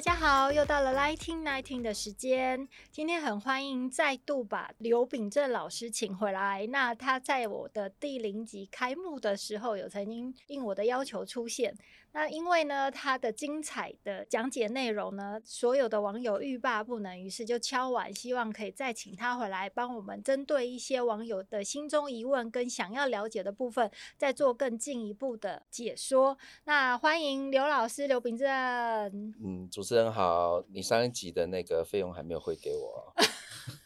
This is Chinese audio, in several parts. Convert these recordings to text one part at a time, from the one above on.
大家好，又到了 Lighting Nineteen 的时间。今天很欢迎再度把刘秉正老师请回来。那他在我的第零集开幕的时候，有曾经应我的要求出现。那因为呢，他的精彩的讲解内容呢，所有的网友欲罢不能，于是就敲碗，希望可以再请他回来，帮我们针对一些网友的心中疑问跟想要了解的部分，再做更进一步的解说。那欢迎刘老师，刘秉正。嗯。主持人好，你上一集的那个费用还没有汇给我，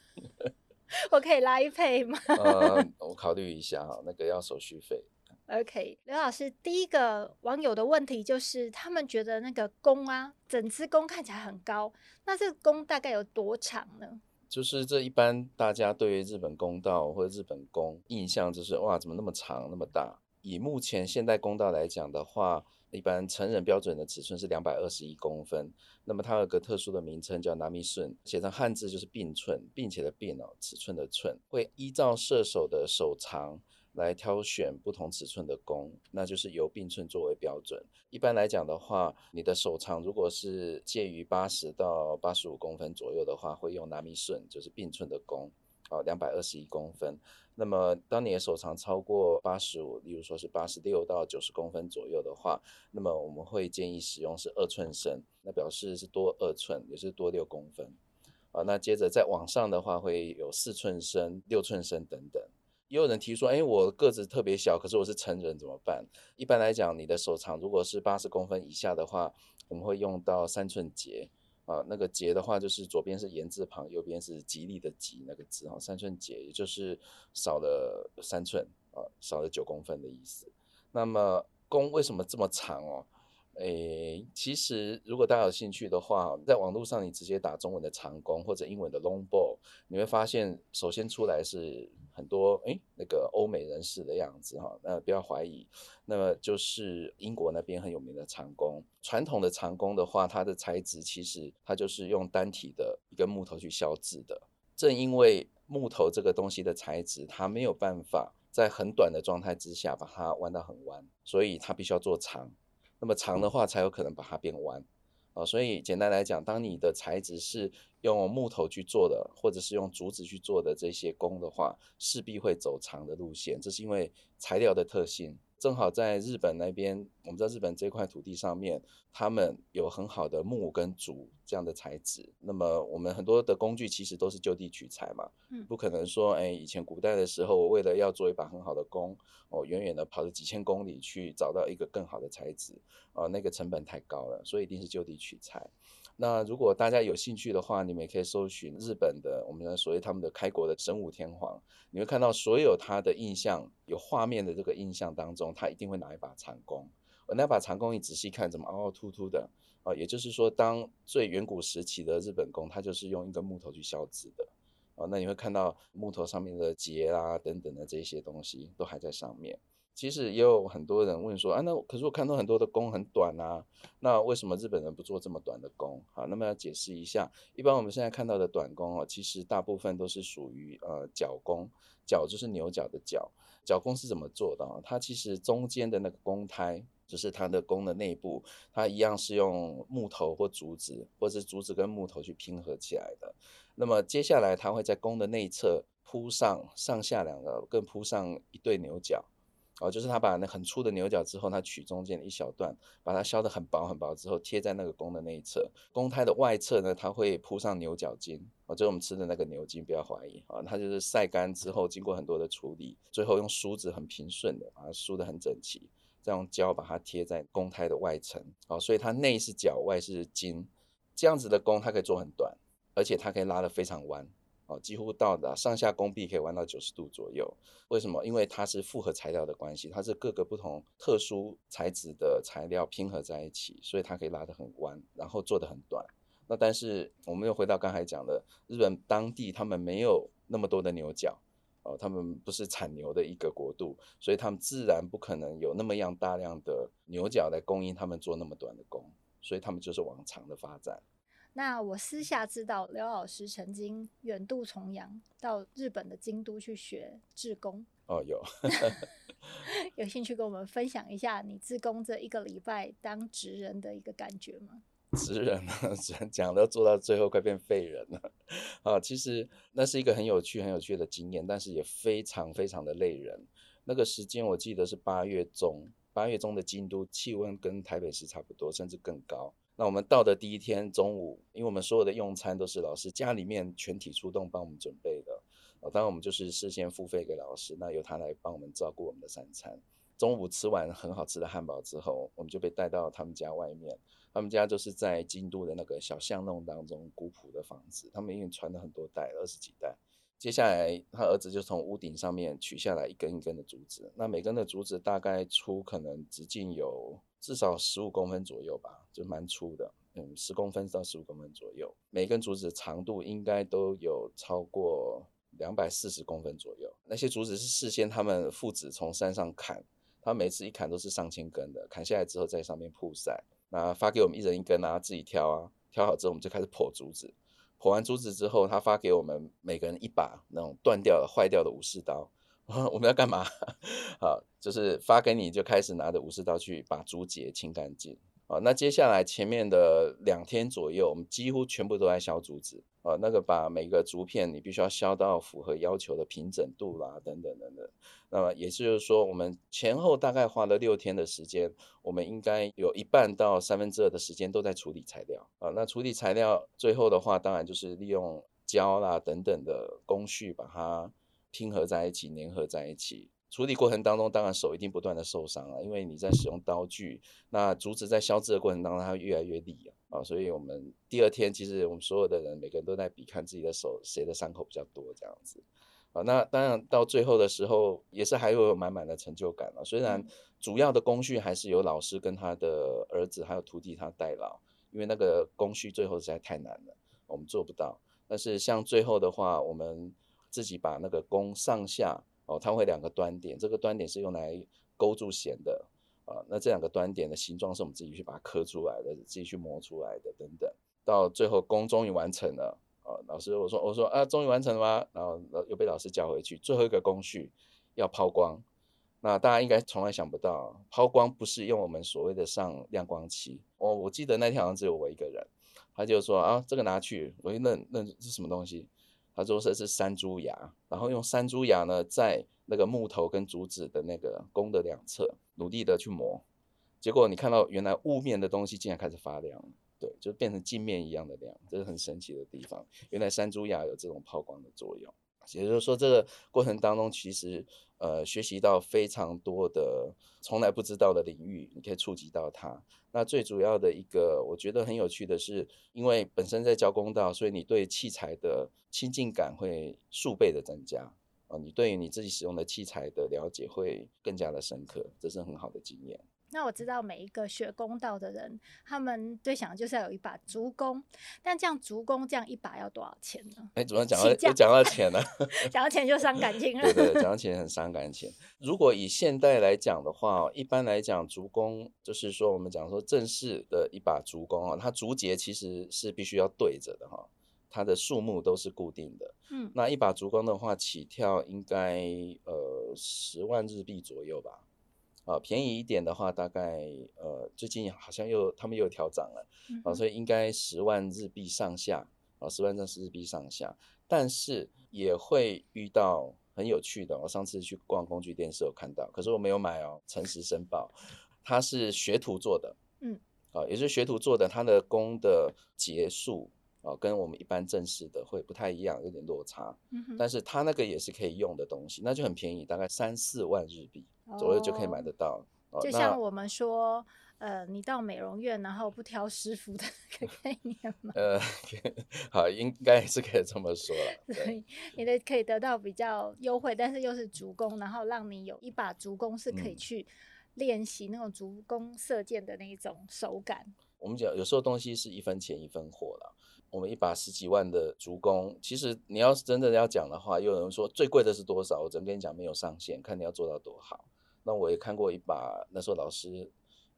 我可以拉一配吗？呃，我考虑一下哈，那个要手续费。OK，刘老师，第一个网友的问题就是，他们觉得那个弓啊，整支弓看起来很高，那这个弓大概有多长呢？就是这一般大家对于日本弓道或者日本弓印象就是哇，怎么那么长那么大？以目前现代弓道来讲的话，一般成人标准的尺寸是两百二十一公分。那么它有个特殊的名称叫“纳米顺”，写成汉字就是“并寸”，并且的“并”哦，尺寸的“寸”，会依照射手的手长来挑选不同尺寸的弓，那就是由并寸作为标准。一般来讲的话，你的手长如果是介于八十到八十五公分左右的话，会用纳米顺，就是并寸的弓。哦，两百二十一公分。那么，当你的手长超过八十五，例如说是八十六到九十公分左右的话，那么我们会建议使用是二寸身，那表示是多二寸，也是多六公分。啊，那接着再往上的话，会有四寸身、六寸身等等。也有人提说，哎，我个子特别小，可是我是成人怎么办？一般来讲，你的手长如果是八十公分以下的话，我们会用到三寸节。啊，那个节的话，就是左边是言字旁，右边是吉利的吉那个字哈，三寸节，也就是少了三寸啊，少了九公分的意思。那么弓为什么这么长哦？诶，其实如果大家有兴趣的话，在网络上你直接打中文的长弓或者英文的 long bow，你会发现首先出来是很多诶那个欧美人士的样子哈，那不要怀疑，那么就是英国那边很有名的长弓。传统的长弓的话，它的材质其实它就是用单体的一个木头去削制的。正因为木头这个东西的材质，它没有办法在很短的状态之下把它弯到很弯，所以它必须要做长。那么长的话，才有可能把它变弯啊。所以简单来讲，当你的材质是用木头去做的，或者是用竹子去做的这些弓的话，势必会走长的路线。这是因为材料的特性。正好在日本那边，我们在日本这块土地上面，他们有很好的木跟竹这样的材质。那么我们很多的工具其实都是就地取材嘛，嗯，不可能说，哎，以前古代的时候，我为了要做一把很好的弓，我远远的跑了几千公里去找到一个更好的材质，啊，那个成本太高了，所以一定是就地取材。那如果大家有兴趣的话，你们也可以搜寻日本的我们的所谓他们的开国的神武天皇，你会看到所有他的印象有画面的这个印象当中，他一定会拿一把长弓。而那把长弓，你仔细看，怎么凹凹凸凸的啊？也就是说，当最远古时期的日本弓，它就是用一根木头去削制的啊。那你会看到木头上面的节啊等等的这些东西都还在上面。其实也有很多人问说啊，那可是我看到很多的弓很短啊，那为什么日本人不做这么短的弓？好，那么要解释一下，一般我们现在看到的短弓哦，其实大部分都是属于呃角弓，角就是牛角的角。角弓是怎么做的？它其实中间的那个弓胎，就是它的弓的内部，它一样是用木头或竹子，或者是竹子跟木头去拼合起来的。那么接下来它会在弓的内侧铺上上下两个，更铺上一对牛角。哦，就是他把那很粗的牛角之后，他取中间的一小段，把它削得很薄很薄之后，贴在那个弓的内侧。弓胎的外侧呢，它会铺上牛角筋，哦，就是我们吃的那个牛筋，不要怀疑啊，它就是晒干之后，经过很多的处理，最后用梳子很平顺的把它梳得很整齐，再用胶把它贴在弓胎的外层。哦，所以它内是角，外是筋，这样子的弓它可以做很短，而且它可以拉得非常弯。哦，几乎到达上下弓臂可以弯到九十度左右。为什么？因为它是复合材料的关系，它是各个不同特殊材质的材料拼合在一起，所以它可以拉得很弯，然后做得很短。那但是我们又回到刚才讲的，日本当地他们没有那么多的牛角，哦，他们不是产牛的一个国度，所以他们自然不可能有那么样大量的牛角来供应他们做那么短的工，所以他们就是往长的发展。那我私下知道刘老师曾经远渡重洋到日本的京都去学志工。哦，有，有兴趣跟我们分享一下你自工这一个礼拜当职人的一个感觉吗？职人 呢，讲到做到最后快变废人了啊！其实那是一个很有趣、很有趣的经验，但是也非常非常的累人。那个时间我记得是八月中，八月中的京都气温跟台北市差不多，甚至更高。那我们到的第一天中午，因为我们所有的用餐都是老师家里面全体出动帮我们准备的，当然我们就是事先付费给老师，那由他来帮我们照顾我们的三餐。中午吃完很好吃的汉堡之后，我们就被带到他们家外面。他们家就是在京都的那个小巷弄当中，古朴的房子，他们已经传了很多代，二十几代。接下来，他儿子就从屋顶上面取下来一根一根的竹子，那每根的竹子大概粗可能直径有至少十五公分左右吧，就蛮粗的，嗯，十公分到十五公分左右。每根竹子长度应该都有超过两百四十公分左右。那些竹子是事先他们父子从山上砍，他每次一砍都是上千根的，砍下来之后在上面铺晒。那发给我们一人一根啊，自己挑啊，挑好之后我们就开始剖竹子。火完珠子之后，他发给我们每个人一把那种断掉的、坏掉的武士刀。我们要干嘛？好，就是发给你，就开始拿着武士刀去把竹节清干净。啊，那接下来前面的两天左右，我们几乎全部都在削竹子。啊，那个把每个竹片你必须要削到符合要求的平整度啦，等等等等。那么也就是说，我们前后大概花了六天的时间，我们应该有一半到三分之二的时间都在处理材料。啊，那处理材料最后的话，当然就是利用胶啦等等的工序把它拼合在一起、粘合在一起。处理过程当中，当然手一定不断的受伤了，因为你在使用刀具，那竹子在削制的过程当中，它会越来越利啊，啊，所以我们第二天其实我们所有的人每个人都在比看自己的手谁的伤口比较多这样子，啊，那当然到最后的时候也是还会有满满的成就感了。虽然主要的工序还是由老师跟他的儿子还有徒弟他代劳，因为那个工序最后实在太难了，我们做不到。但是像最后的话，我们自己把那个弓上下。哦，它会两个端点，这个端点是用来勾住弦的啊。那这两个端点的形状是我们自己去把它刻出来的，自己去磨出来的等等。到最后弓终于完成了啊，老师我说我说啊，终于完成了吗？然后又被老师叫回去，最后一个工序要抛光。那大家应该从来想不到，抛光不是用我们所谓的上亮光漆。哦我记得那天好像只有我一个人，他就说啊，这个拿去，我一愣，那是什么东西？他说这是山猪牙，然后用山猪牙呢，在那个木头跟竹子的那个弓的两侧努力的去磨，结果你看到原来雾面的东西竟然开始发亮，对，就变成镜面一样的亮，这是很神奇的地方。原来山猪牙有这种抛光的作用。也就是说，这个过程当中，其实呃学习到非常多的从来不知道的领域，你可以触及到它。那最主要的一个，我觉得很有趣的是，因为本身在教公道，所以你对器材的亲近感会数倍的增加啊，你对于你自己使用的器材的了解会更加的深刻，这是很好的经验。那我知道每一个学弓道的人，他们最想的就是要有一把竹弓，但这样竹弓这样一把要多少钱呢？哎，主要讲到讲到钱了，讲到钱就伤感情了。对对，讲到钱很伤感情。如果以现代来讲的话，一般来讲竹弓就是说我们讲说正式的一把竹弓啊，它竹节其实是必须要对着的哈，它的数目都是固定的。嗯，那一把竹弓的话，起跳应该呃十万日币左右吧。啊，便宜一点的话，大概呃，最近好像又他们又调涨了，嗯、啊，所以应该十万日币上下，啊，十万正式日币上下，但是也会遇到很有趣的。我上次去逛工具店时有看到，可是我没有买哦，诚实申报，它是学徒做的，嗯，啊，也是学徒做的，它的工的结束啊，跟我们一般正式的会不太一样，有点落差，嗯哼，但是它那个也是可以用的东西，那就很便宜，大概三四万日币。左右就可以买得到，哦，就像我们说，呃，你到美容院，然后不挑师傅的那个概念嘛。呃，好，应该是可以这么说了。所以你的可以得到比较优惠，但是又是足弓，然后让你有一把足弓是可以去练习那种足弓射箭的那一种手感。我们讲有时候东西是一分钱一分货了。我们一把十几万的足弓，其实你要是真的要讲的话，又有人说最贵的是多少？我只能跟你讲没有上限，看你要做到多好。那我也看过一把，那时候老师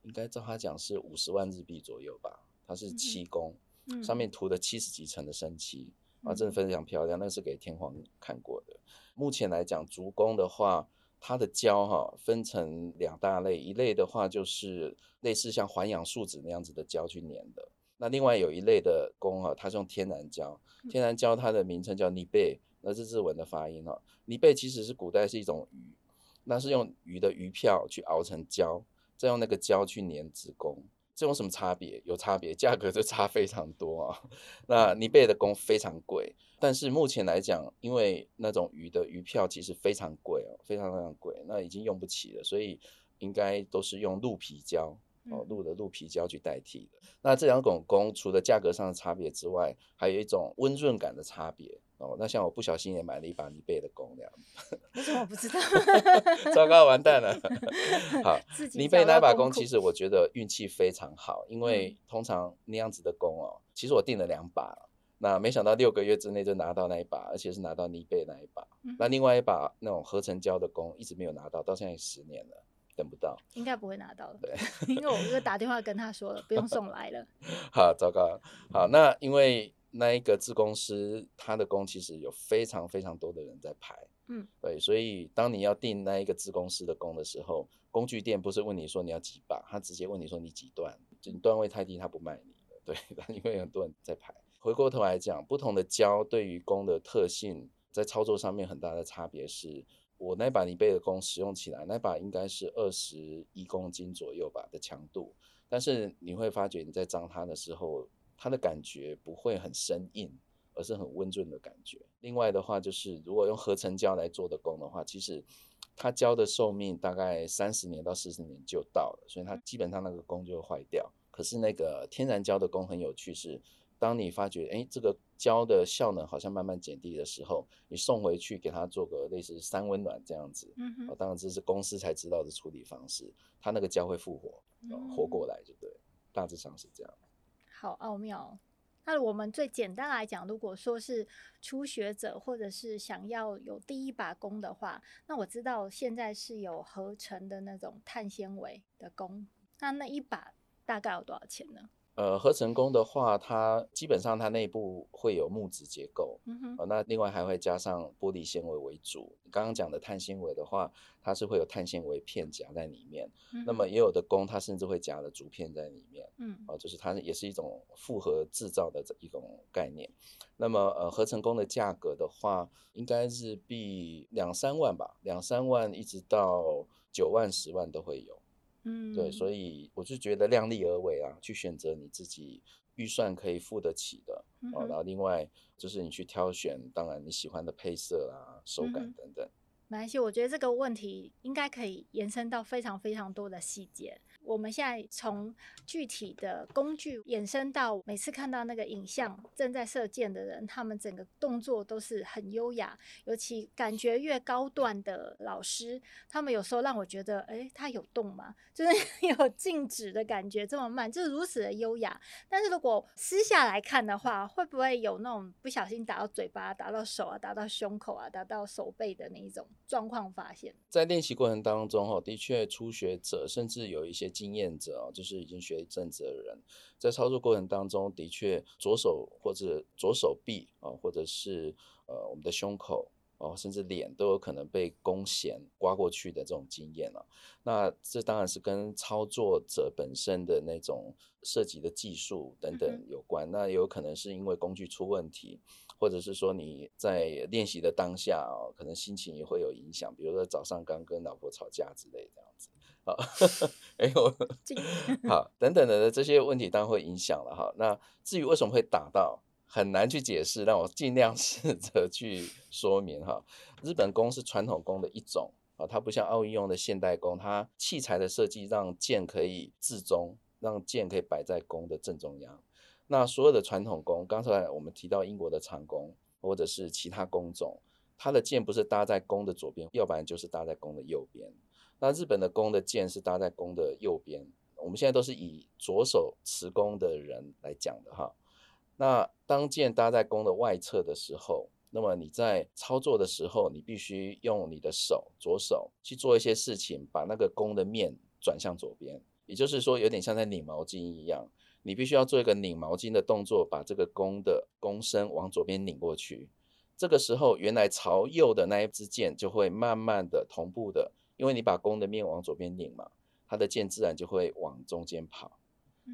应该照他讲是五十万日币左右吧，它是漆工，嗯、上面涂的七十几层的生漆，啊，真的非常漂亮。那是给天皇看过的。目前来讲，竹工的话，它的胶哈分成两大类，一类的话就是类似像环氧树脂那样子的胶去粘的。那另外有一类的工哈，它是用天然胶，天然胶它的名称叫尼贝，那是日文的发音哈。尼贝其实是古代是一种鱼，那是用鱼的鱼票去熬成胶，再用那个胶去粘子宫，这有什么差别？有差别，价格就差非常多啊。那尼贝的工非常贵，但是目前来讲，因为那种鱼的鱼票其实非常贵哦，非常非常贵，那已经用不起了，所以应该都是用鹿皮胶。哦，鹿的鹿皮胶去代替的。那这两种工除了价格上的差别之外，还有一种温润感的差别哦。那像我不小心也买了一把尼贝的弓这样。为什么我不知道？糟糕，完蛋了。好，尼贝那把弓其实我觉得运气非常好，因为通常那样子的弓哦，其实我订了两把，那没想到六个月之内就拿到那一把，而且是拿到尼贝那一把。那另外一把那种合成胶的弓一直没有拿到，到现在十年了。等不到，应该不会拿到的。对，因为我又打电话跟他说了，不用送来了。好，糟糕。好，那因为那一个自工师，他的工其实有非常非常多的人在排。嗯，对，所以当你要订那一个自工师的工的时候，工具店不是问你说你要几把，他直接问你说你几段，就你段位太低，他不卖你的。对，因为很多人在排。回过头来讲，不同的胶对于工的特性，在操作上面很大的差别是。我那把尼贝的工使用起来，那把应该是二十一公斤左右吧的强度，但是你会发觉你在张它的时候，它的感觉不会很生硬，而是很温润的感觉。另外的话，就是如果用合成胶来做的弓的话，其实它胶的寿命大概三十年到四十年就到了，所以它基本上那个弓就会坏掉。可是那个天然胶的弓很有趣是。当你发觉，哎，这个胶的效能好像慢慢减低的时候，你送回去给它做个类似三温暖这样子，嗯哦，当然这是公司才知道的处理方式，它那个胶会复活，活过来就对，大致上是这样。好奥妙。那我们最简单来讲，如果说是初学者或者是想要有第一把弓的话，那我知道现在是有合成的那种碳纤维的弓，那那一把大概有多少钱呢？呃，合成工的话，它基本上它内部会有木质结构，嗯那另外还会加上玻璃纤维为主。刚刚讲的碳纤维的话，它是会有碳纤维片夹在里面，嗯、那么也有的工它甚至会夹了竹片在里面，嗯，哦、呃，就是它也是一种复合制造的这一种概念。那么呃，合成工的价格的话，应该是币两三万吧，两三万一直到九万、十万都会有。嗯，对，所以我就觉得量力而为啊，去选择你自己预算可以付得起的，嗯、哼然后另外就是你去挑选，当然你喜欢的配色啊、手感等等。没关系，我觉得这个问题应该可以延伸到非常非常多的细节。我们现在从具体的工具衍生到每次看到那个影像，正在射箭的人，他们整个动作都是很优雅。尤其感觉越高段的老师，他们有时候让我觉得，诶，他有动吗？就是 有静止的感觉，这么慢，就是如此的优雅。但是如果私下来看的话，会不会有那种不小心打到嘴巴、打到手啊、打到胸口啊、打到手背的那一种状况发现？在练习过程当中，哈，的确初学者甚至有一些。经验者啊，就是已经学一阵子的人，在操作过程当中，的确左手或者左手臂啊，或者是呃我们的胸口哦，甚至脸都有可能被弓弦刮过去的这种经验了。那这当然是跟操作者本身的那种涉及的技术等等有关。那有可能是因为工具出问题，或者是说你在练习的当下哦，可能心情也会有影响。比如说早上刚跟老婆吵架之类这样子。好，哎呦，好，等等的这些问题当然会影响了哈。那至于为什么会打到，很难去解释，让我尽量 试着去说明哈。日本弓是传统弓的一种啊，它不像奥运用的现代弓，它器材的设计让箭可以自中，让箭可以摆在弓的正中央。那所有的传统弓，刚才我们提到英国的长弓或者是其他弓种，它的箭不是搭在弓的左边，要不然就是搭在弓的右边。那日本的弓的箭是搭在弓的右边，我们现在都是以左手持弓的人来讲的哈。那当箭搭在弓的外侧的时候，那么你在操作的时候，你必须用你的手，左手去做一些事情，把那个弓的面转向左边，也就是说，有点像在拧毛巾一样，你必须要做一个拧毛巾的动作，把这个弓的弓身往左边拧过去。这个时候，原来朝右的那一支箭就会慢慢的同步的，因为你把弓的面往左边拧嘛，它的箭自然就会往中间跑。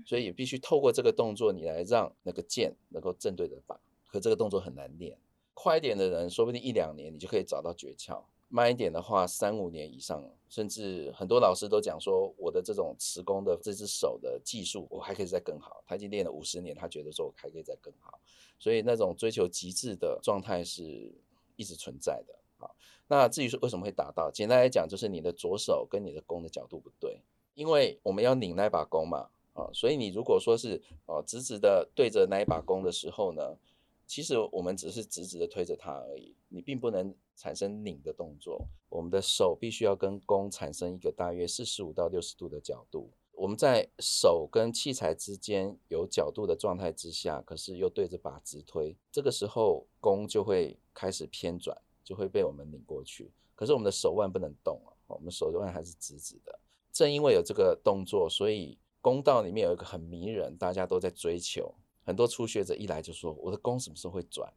所以也必须透过这个动作，你来让那个箭能够正对着靶。可这个动作很难练。快一点的人，说不定一两年你就可以找到诀窍；慢一点的话，三五年以上，甚至很多老师都讲说，我的这种持弓的这只手的技术，我还可以再更好。他已经练了五十年，他觉得说我还可以再更好。所以那种追求极致的状态是一直存在的。好，那至于说为什么会打到，简单来讲，就是你的左手跟你的弓的角度不对，因为我们要拧那把弓嘛，啊，所以你如果说是哦直直的对着那一把弓的时候呢，其实我们只是直直的推着它而已，你并不能产生拧的动作。我们的手必须要跟弓产生一个大约四十五到六十度的角度。我们在手跟器材之间有角度的状态之下，可是又对着靶直推，这个时候弓就会开始偏转，就会被我们拧过去。可是我们的手腕不能动啊，我们手腕还是直直的。正因为有这个动作，所以弓道里面有一个很迷人，大家都在追求。很多初学者一来就说：“我的弓什么时候会转？”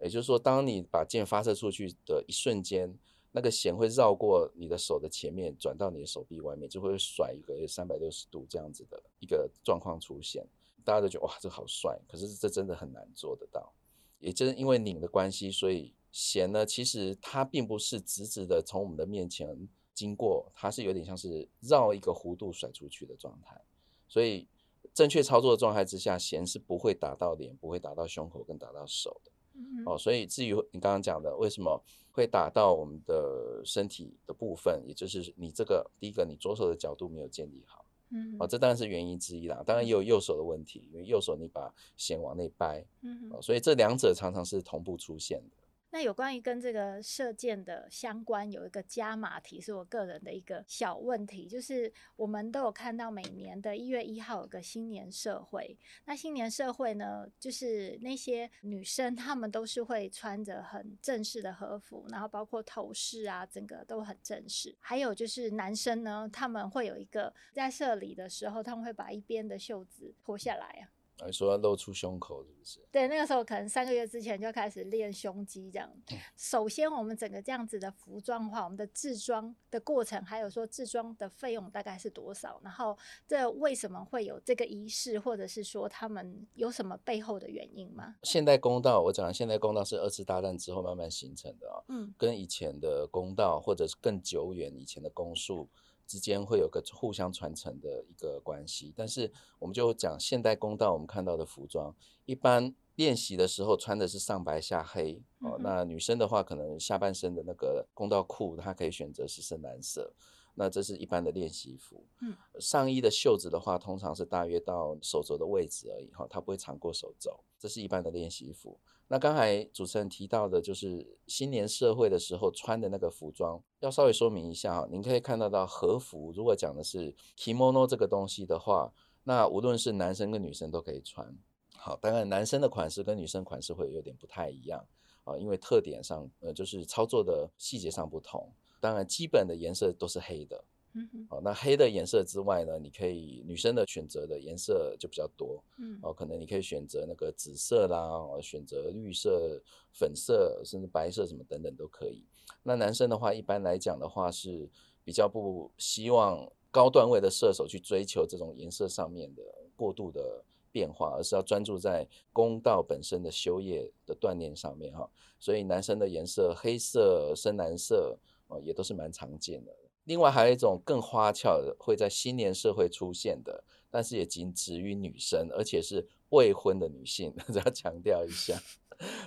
也就是说，当你把箭发射出去的一瞬间，那个弦会绕过你的手的前面，转到你的手臂外面，就会甩一个三百六十度这样子的一个状况出现。大家都觉得哇，这好帅！可是这真的很难做得到。也正因为拧的关系，所以弦呢，其实它并不是直直的从我们的面前经过，它是有点像是绕一个弧度甩出去的状态，所以。正确操作的状态之下，弦是不会打到脸，不会打到胸口，跟打到手的。嗯、哦，所以至于你刚刚讲的为什么会打到我们的身体的部分，也就是你这个第一个，你左手的角度没有建立好。嗯，哦，这当然是原因之一啦。当然也有右手的问题，因为右手你把弦往内掰。嗯、哦，所以这两者常常是同步出现的。那有关于跟这个射箭的相关，有一个加码题，是我个人的一个小问题，就是我们都有看到每年的一月一号有个新年社会，那新年社会呢，就是那些女生她们都是会穿着很正式的和服，然后包括头饰啊，整个都很正式。还有就是男生呢，他们会有一个在射礼的时候，他们会把一边的袖子脱下来啊。还说要露出胸口是不是？对，那个时候可能三个月之前就开始练胸肌这样。首先，我们整个这样子的服装的话，我们的制装的过程，还有说制装的费用大概是多少？然后，这为什么会有这个仪式，或者是说他们有什么背后的原因吗？现代公道，我讲的现代公道是二次大战之后慢慢形成的啊，嗯，跟以前的公道或者是更久远以前的公术。之间会有个互相传承的一个关系，但是我们就讲现代公道，我们看到的服装，一般练习的时候穿的是上白下黑哦。那女生的话，可能下半身的那个公道裤，她可以选择是深蓝色。那这是一般的练习服。嗯，上衣的袖子的话，通常是大约到手肘的位置而已哈，它不会长过手肘。这是一般的练习服。那刚才主持人提到的，就是新年社会的时候穿的那个服装，要稍微说明一下哈。您可以看得到和服，如果讲的是 kimono 这个东西的话，那无论是男生跟女生都可以穿。好，当然男生的款式跟女生款式会有点不太一样啊，因为特点上，呃，就是操作的细节上不同。当然，基本的颜色都是黑的。嗯，好，那黑的颜色之外呢，你可以女生的选择的颜色就比较多，嗯，哦，可能你可以选择那个紫色啦，哦，选择绿色、粉色，甚至白色什么等等都可以。那男生的话，一般来讲的话是比较不希望高段位的射手去追求这种颜色上面的过度的变化，而是要专注在弓道本身的修业的锻炼上面哈。所以男生的颜色黑色、深蓝色，哦，也都是蛮常见的。另外还有一种更花俏的，会在新年社会出现的，但是也仅止于女生，而且是未婚的女性，这要强调一下，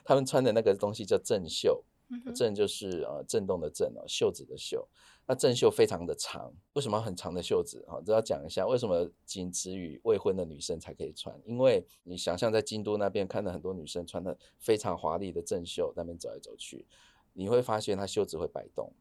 她们穿的那个东西叫正袖，正就是呃震动的震哦，袖子的袖，那正袖非常的长，为什么很长的袖子啊？这要讲一下，为什么仅止于未婚的女生才可以穿？因为你想象在京都那边看到很多女生穿的非常华丽的正袖，那边走来走去，你会发现她袖子会摆动。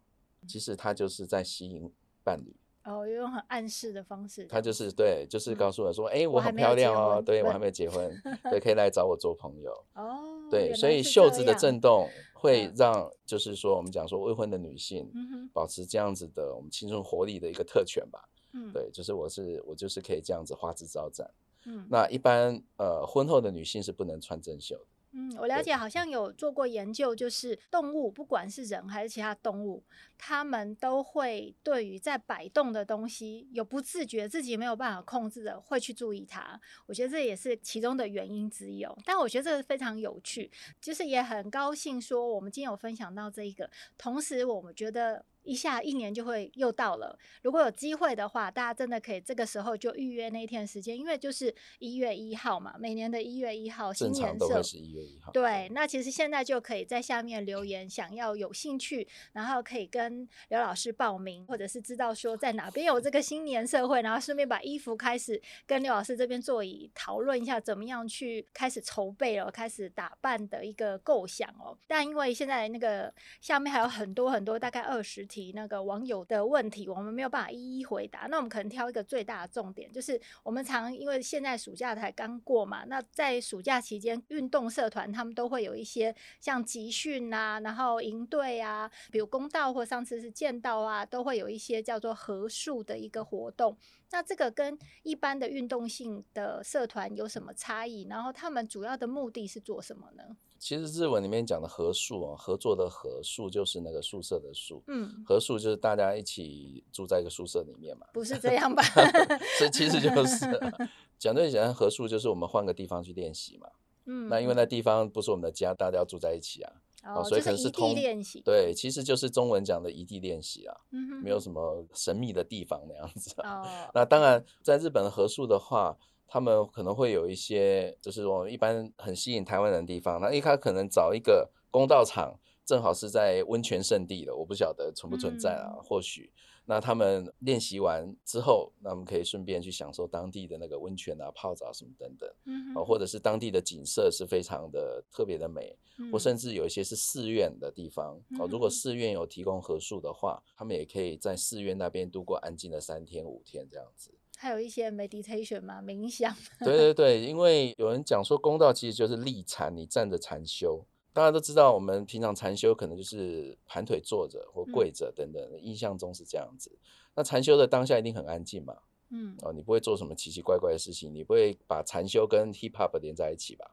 其实他就是在吸引伴侣哦，用很暗示的方式，他就是对，就是告诉我说，哎、嗯，我很漂亮哦，对我还 没有结婚，对，可以来找我做朋友。哦，对，所以袖子的震动会嗯让，就是说我们讲说未婚的女性保持这样子的我们青春活力的一个特权吧。嗯，对，就是我是我就是可以这样子花枝招展。嗯，那一般呃婚后的女性是不能穿正袖的。嗯，我了解，好像有做过研究，就是动物不管是人还是其他动物，它们都会对于在摆动的东西有不自觉，自己没有办法控制的，会去注意它。我觉得这也是其中的原因之一哦。但我觉得这个非常有趣，就是也很高兴说我们今天有分享到这一个，同时我们觉得。一下一年就会又到了，如果有机会的话，大家真的可以这个时候就预约那一天时间，因为就是一月一号嘛，每年的一月一号，新年都会是一月一号。对，那其实现在就可以在下面留言，想要有兴趣，然后可以跟刘老师报名，或者是知道说在哪边有这个新年社会，然后顺便把衣服开始跟刘老师这边座椅讨论一下，怎么样去开始筹备了，开始打扮的一个构想哦。但因为现在那个下面还有很多很多，大概二十题。那个网友的问题，我们没有办法一一回答。那我们可能挑一个最大的重点，就是我们常因为现在暑假才刚过嘛，那在暑假期间，运动社团他们都会有一些像集训啊，然后营队啊，比如弓道或上次是剑道啊，都会有一些叫做合宿的一个活动。那这个跟一般的运动性的社团有什么差异？然后他们主要的目的是做什么呢？其实日文里面讲的合宿啊，合作的合宿就是那个宿舍的宿，嗯，合宿就是大家一起住在一个宿舍里面嘛，不是这样吧？所以其实就 是讲对讲，合宿就是我们换个地方去练习嘛，嗯，那因为那地方不是我们的家，大家要住在一起啊，哦，所以可能是通练习，对，其实就是中文讲的异地练习啊，没有什么神秘的地方那样子哦，那当然，在日本的合宿的话。他们可能会有一些，就是我们一般很吸引台湾人的地方。那因为他可能找一个公道场，正好是在温泉圣地的，我不晓得存不存在啊？嗯、或许那他们练习完之后，那我们可以顺便去享受当地的那个温泉啊、泡澡什么等等。嗯，或者是当地的景色是非常的特别的美，嗯、或甚至有一些是寺院的地方。哦、嗯，如果寺院有提供合宿的话，他们也可以在寺院那边度过安静的三天五天这样子。还有一些 meditation 嘛，冥想。对对对，因为有人讲说，公道其实就是立禅，你站着禅修。大家都知道，我们平常禅修可能就是盘腿坐着或跪着等等，印象中是这样子。那禅修的当下一定很安静嘛？嗯，哦，你不会做什么奇奇怪怪的事情，你不会把禅修跟 hip hop 连在一起吧？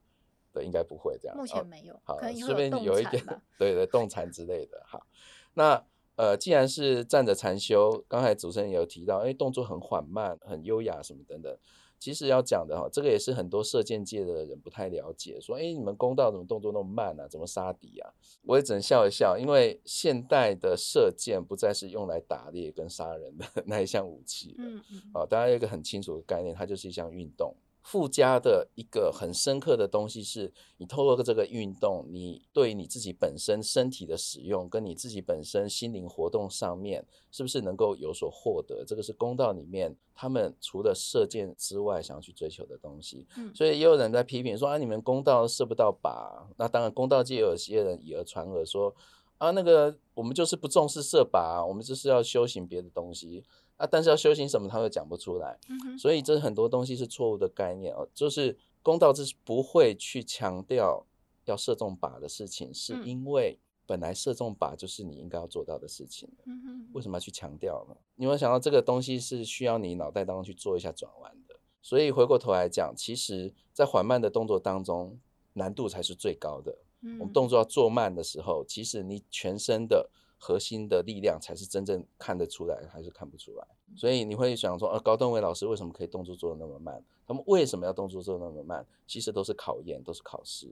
对，应该不会这样。目前没有。哦、好，顺便有一点，对对，动禅之类的。好，那。呃，既然是站着禅修，刚才主持人也有提到，哎，动作很缓慢、很优雅什么等等。其实要讲的哈，这个也是很多射箭界的人不太了解，说，哎，你们弓道怎么动作那么慢啊？怎么杀敌啊？我也只能笑一笑，因为现代的射箭不再是用来打猎跟杀人的 那一项武器了。嗯嗯。啊，大家有一个很清楚的概念，它就是一项运动。附加的一个很深刻的东西是，你透过这个运动，你对你自己本身身体的使用，跟你自己本身心灵活动上面，是不是能够有所获得？这个是公道里面他们除了射箭之外想要去追求的东西。嗯，所以也有人在批评说啊，你们弓道射不到靶。那当然，弓道界有些人以讹传讹说啊，那个我们就是不重视射靶，我们就是要修行别的东西。啊，但是要修行什么，他又讲不出来，嗯，所以这很多东西是错误的概念哦。就是公道是不会去强调要射中靶的事情，是因为本来射中靶就是你应该要做到的事情。嗯，为什么要去强调呢？你有没有想到这个东西是需要你脑袋当中去做一下转弯的？所以回过头来讲，其实在缓慢的动作当中，难度才是最高的。嗯，我们动作要做慢的时候，其实你全身的。核心的力量才是真正看得出来，还是看不出来？所以你会想说，呃、啊，高登伟老师为什么可以动作做得那么慢？他们为什么要动作做得那么慢？其实都是考验，都是考试。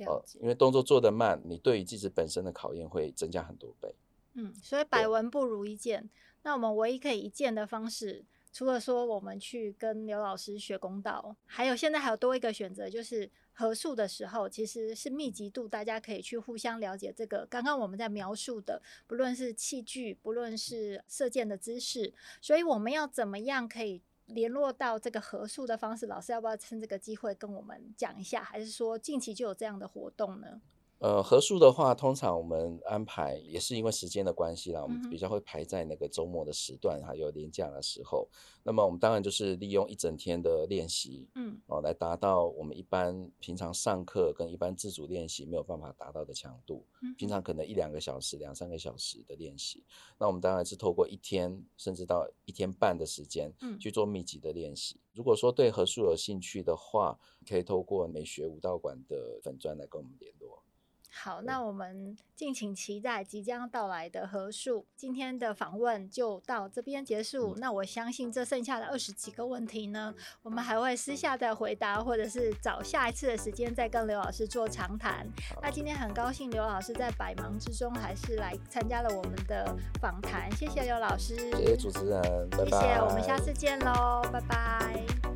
哦、呃，因为动作做得慢，你对于自己本身的考验会增加很多倍。嗯，所以百闻不如一见。那我们唯一可以一见的方式，除了说我们去跟刘老师学弓道，还有现在还有多一个选择，就是。合宿的时候，其实是密集度，大家可以去互相了解这个。刚刚我们在描述的，不论是器具，不论是射箭的姿势，所以我们要怎么样可以联络到这个合宿的方式？老师要不要趁这个机会跟我们讲一下？还是说近期就有这样的活动呢？呃，合宿的话，通常我们安排也是因为时间的关系啦，我们比较会排在那个周末的时段，还有年假的时候。那么我们当然就是利用一整天的练习，嗯，哦，来达到我们一般平常上课跟一般自主练习没有办法达到的强度。平常可能一两个小时、两三个小时的练习，那我们当然是透过一天甚至到一天半的时间，嗯，去做密集的练习。如果说对合宿有兴趣的话，可以透过美学舞蹈馆的粉砖来跟我们联络。好，那我们敬请期待即将到来的合数。今天的访问就到这边结束。嗯、那我相信这剩下的二十几个问题呢，我们还会私下再回答，或者是找下一次的时间再跟刘老师做长谈。那今天很高兴刘老师在百忙之中还是来参加了我们的访谈，谢谢刘老师，谢谢主持人，拜拜，谢谢，我们下次见喽，拜拜。